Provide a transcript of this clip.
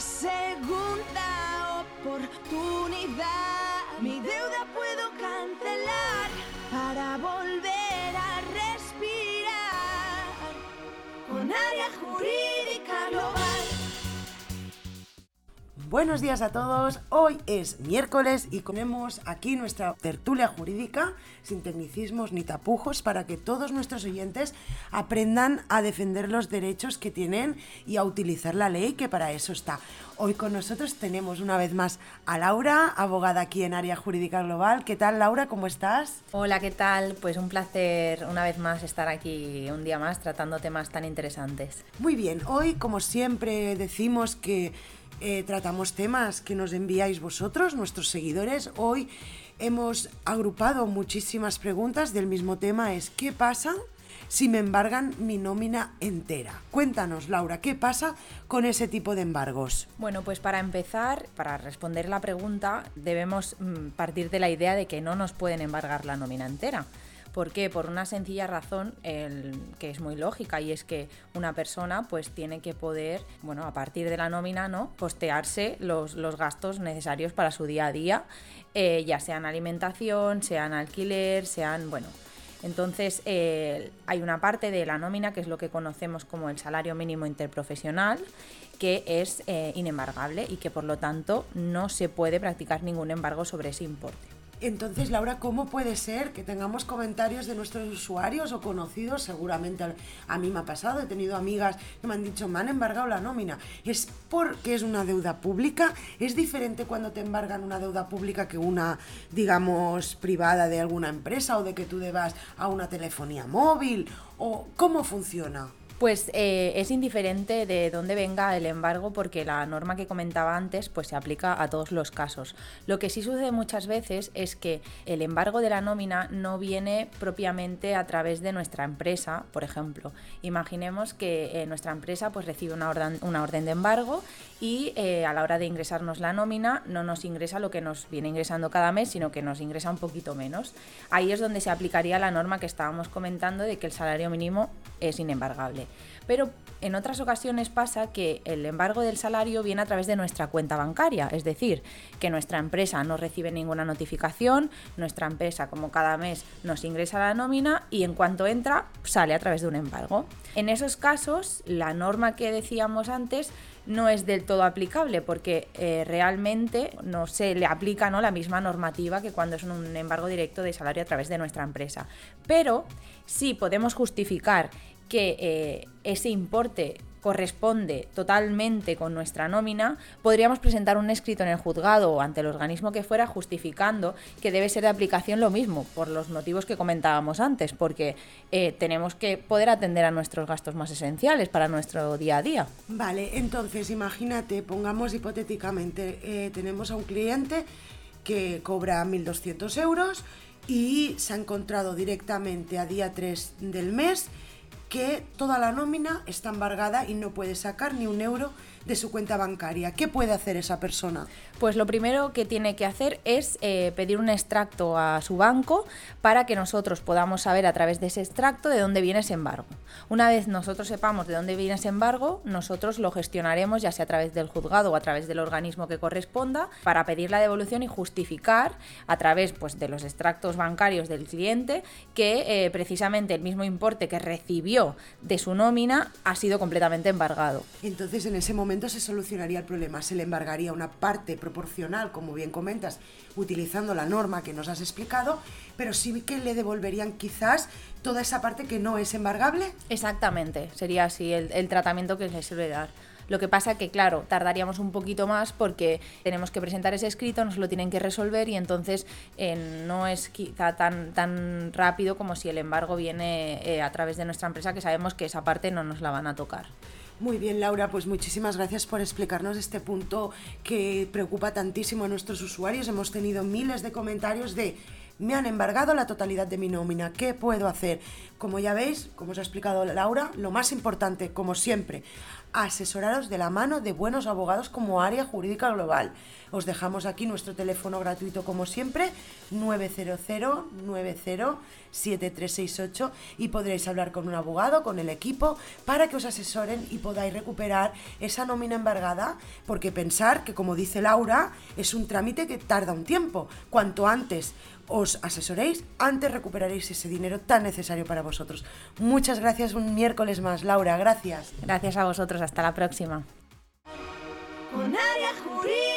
segunda oportunidad. Mi deuda puedo Buenos días a todos, hoy es miércoles y ponemos aquí nuestra tertulia jurídica sin tecnicismos ni tapujos para que todos nuestros oyentes aprendan a defender los derechos que tienen y a utilizar la ley que para eso está. Hoy con nosotros tenemos una vez más a Laura, abogada aquí en Área Jurídica Global. ¿Qué tal Laura? ¿Cómo estás? Hola, ¿qué tal? Pues un placer una vez más estar aquí un día más tratando temas tan interesantes. Muy bien, hoy como siempre decimos que eh, tratamos temas que nos enviáis vosotros, nuestros seguidores. Hoy hemos agrupado muchísimas preguntas del mismo tema, es ¿qué pasa? si me embargan mi nómina entera. Cuéntanos, Laura, ¿qué pasa con ese tipo de embargos? Bueno, pues para empezar, para responder la pregunta, debemos mm, partir de la idea de que no nos pueden embargar la nómina entera. ¿Por qué? Por una sencilla razón que es muy lógica y es que una persona pues tiene que poder, bueno, a partir de la nómina, ¿no? Costearse los, gastos necesarios para su día a día, eh, ya sean alimentación, sean alquiler, sean, bueno, entonces, eh, hay una parte de la nómina que es lo que conocemos como el salario mínimo interprofesional, que es eh, inembargable y que por lo tanto no se puede practicar ningún embargo sobre ese importe. Entonces, Laura, ¿cómo puede ser que tengamos comentarios de nuestros usuarios o conocidos? Seguramente a mí me ha pasado, he tenido amigas que me han dicho, me han embargado la nómina. ¿Es porque es una deuda pública? ¿Es diferente cuando te embargan una deuda pública que una, digamos, privada de alguna empresa o de que tú debas a una telefonía móvil? ¿O cómo funciona? Pues eh, es indiferente de dónde venga el embargo porque la norma que comentaba antes pues se aplica a todos los casos. Lo que sí sucede muchas veces es que el embargo de la nómina no viene propiamente a través de nuestra empresa, por ejemplo. Imaginemos que eh, nuestra empresa pues recibe una orden, una orden de embargo y eh, a la hora de ingresarnos la nómina no nos ingresa lo que nos viene ingresando cada mes, sino que nos ingresa un poquito menos. Ahí es donde se aplicaría la norma que estábamos comentando de que el salario mínimo es inembargable. Pero en otras ocasiones pasa que el embargo del salario viene a través de nuestra cuenta bancaria, es decir, que nuestra empresa no recibe ninguna notificación, nuestra empresa como cada mes nos ingresa la nómina y en cuanto entra sale a través de un embargo. En esos casos, la norma que decíamos antes no es del todo aplicable porque eh, realmente no se le aplica ¿no? la misma normativa que cuando es un embargo directo de salario a través de nuestra empresa. Pero sí podemos justificar que eh, ese importe corresponde totalmente con nuestra nómina, podríamos presentar un escrito en el juzgado o ante el organismo que fuera justificando que debe ser de aplicación lo mismo, por los motivos que comentábamos antes, porque eh, tenemos que poder atender a nuestros gastos más esenciales para nuestro día a día. Vale, entonces imagínate, pongamos hipotéticamente, eh, tenemos a un cliente que cobra 1.200 euros y se ha encontrado directamente a día 3 del mes que toda la nómina está embargada y no puede sacar ni un euro de su cuenta bancaria. ¿Qué puede hacer esa persona? Pues lo primero que tiene que hacer es eh, pedir un extracto a su banco para que nosotros podamos saber a través de ese extracto de dónde viene ese embargo. Una vez nosotros sepamos de dónde viene ese embargo, nosotros lo gestionaremos ya sea a través del juzgado o a través del organismo que corresponda para pedir la devolución y justificar a través pues, de los extractos bancarios del cliente que eh, precisamente el mismo importe que recibió de su nómina ha sido completamente embargado. Entonces en ese momento se solucionaría el problema, se le embargaría una parte proporcional, como bien comentas, utilizando la norma que nos has explicado, pero sí que le devolverían quizás toda esa parte que no es embargable. Exactamente, sería así el, tratamiento que se suele dar. Lo que pasa que, claro, tardaríamos un poquito más porque tenemos que presentar ese escrito, nos lo tienen que resolver y entonces eh, no es quizá tan, rápido como si el embargo viene eh, a través de nuestra empresa, que sabemos que esa parte no nos la van a tocar. Muy bien, Laura, pues muchísimas gracias por explicarnos este punto que preocupa tantísimo a nuestros usuarios. Hemos tenido miles de comentarios de me han embargado la totalidad de mi nómina, ¿qué puedo hacer? Como ya veis, como os ha explicado Laura, lo más importante, como siempre, asesoraros de la mano de buenos abogados como área jurídica global. Os dejamos aquí nuestro teléfono gratuito como siempre, 900 90 7368 y podréis hablar con un abogado, con el equipo, para que os asesoren y podáis recuperar esa nómina embargada, porque pensar que, como dice Laura, es un trámite que tarda un tiempo. Cuanto antes os asesoréis, antes recuperaréis ese dinero tan necesario para vosotros. Muchas gracias un miércoles más, Laura, gracias. Gracias a vosotros, hasta la próxima. Con área jurídica.